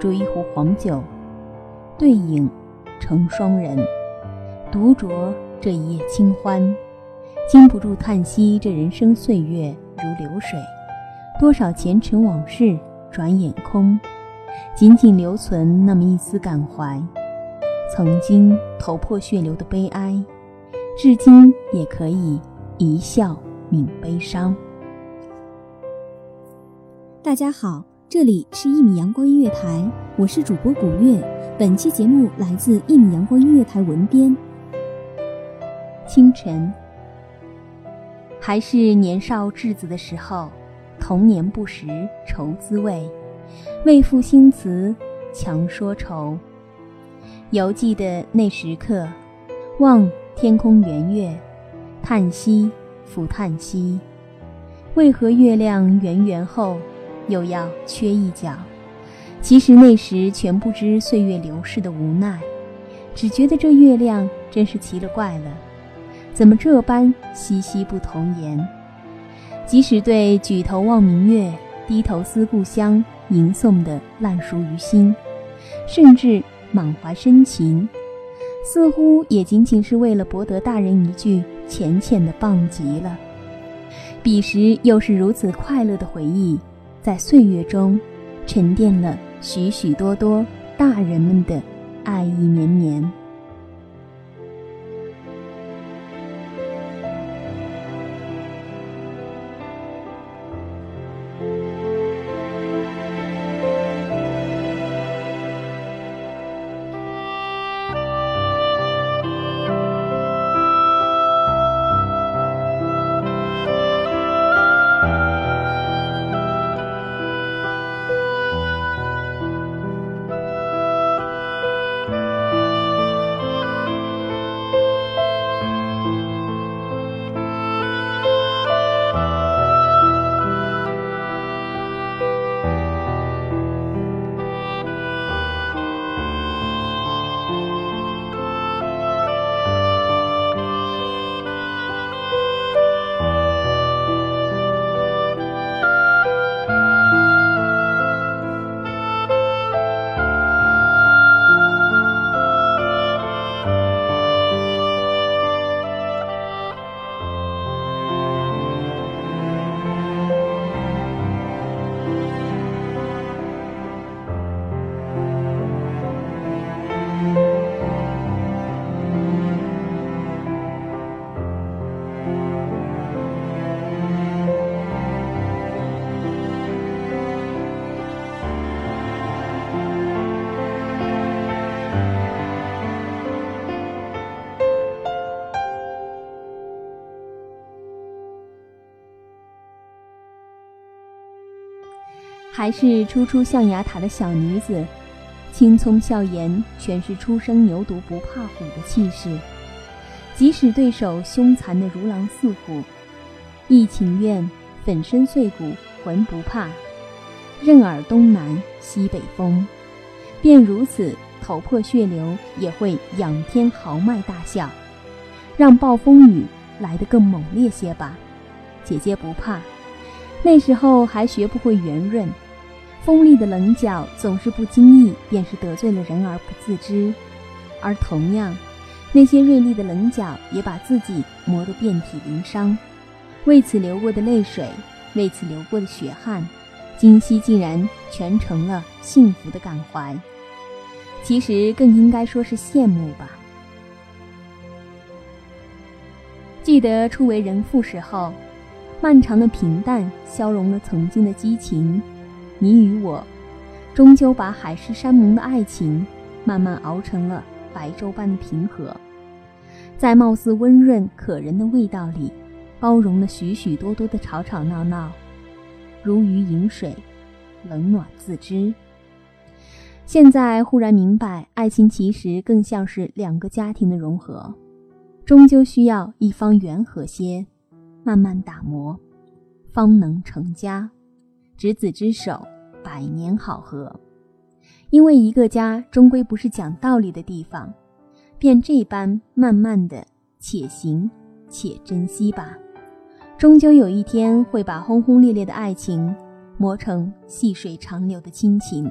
煮一壶黄酒，对影成双人，独酌这一夜清欢，禁不住叹息：这人生岁月如流水，多少前尘往事转眼空，仅仅留存那么一丝感怀。曾经头破血流的悲哀，至今也可以一笑泯悲伤。大家好。这里是一米阳光音乐台，我是主播古月。本期节目来自一米阳光音乐台文编。清晨，还是年少稚子的时候，童年不识愁滋味，为赋新词强说愁。犹记得那时刻，望天空圆月，叹息复叹息，为何月亮圆圆后？又要缺一角，其实那时全不知岁月流逝的无奈，只觉得这月亮真是奇了怪了，怎么这般稀稀不同言？即使对“举头望明月，低头思故乡”吟诵的烂熟于心，甚至满怀深情，似乎也仅仅是为了博得大人一句浅浅的棒极了。彼时又是如此快乐的回忆。在岁月中，沉淀了许许多多大人们的爱意绵绵。还是初出象牙塔的小女子，青葱笑颜全是初生牛犊不怕虎的气势。即使对手凶残的如狼似虎，亦情愿粉身碎骨浑不怕，任尔东南西北风。便如此头破血流，也会仰天豪迈大笑，让暴风雨来得更猛烈些吧。姐姐不怕，那时候还学不会圆润，锋利的棱角总是不经意便是得罪了人而不自知，而同样，那些锐利的棱角也把自己磨得遍体鳞伤，为此流过的泪水，为此流过的血汗，今夕竟然全成了幸福的感怀。其实更应该说是羡慕吧。记得初为人父时候，漫长的平淡消融了曾经的激情，你与我，终究把海誓山盟的爱情，慢慢熬成了白粥般的平和，在貌似温润可人的味道里，包容了许许多多的吵吵闹闹，如鱼饮水，冷暖自知。现在忽然明白，爱情其实更像是两个家庭的融合，终究需要一方圆和些，慢慢打磨，方能成家。执子之手，百年好合。因为一个家终归不是讲道理的地方，便这般慢慢的，且行且珍惜吧。终究有一天会把轰轰烈烈的爱情磨成细水长流的亲情。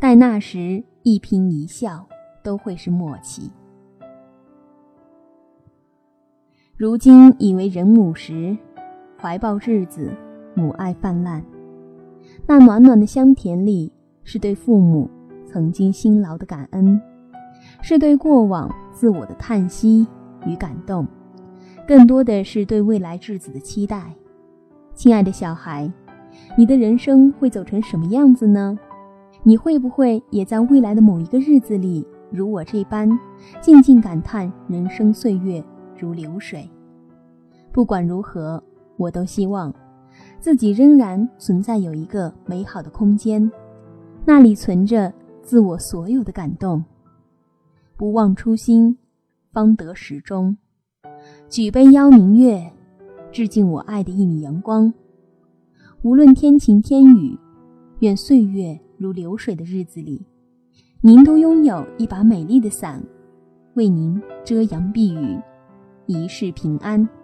待那时，一颦一笑都会是默契。如今已为人母时，怀抱稚子，母爱泛滥。那暖暖的香甜里，是对父母曾经辛劳的感恩，是对过往自我的叹息与感动，更多的是对未来稚子的期待。亲爱的小孩，你的人生会走成什么样子呢？你会不会也在未来的某一个日子里，如我这般，静静感叹人生岁月如流水？不管如何，我都希望自己仍然存在有一个美好的空间，那里存着自我所有的感动。不忘初心，方得始终。举杯邀明月，致敬我爱的一米阳光。无论天晴天雨，愿岁月。如流水的日子里，您都拥有一把美丽的伞，为您遮阳避雨，一世平安。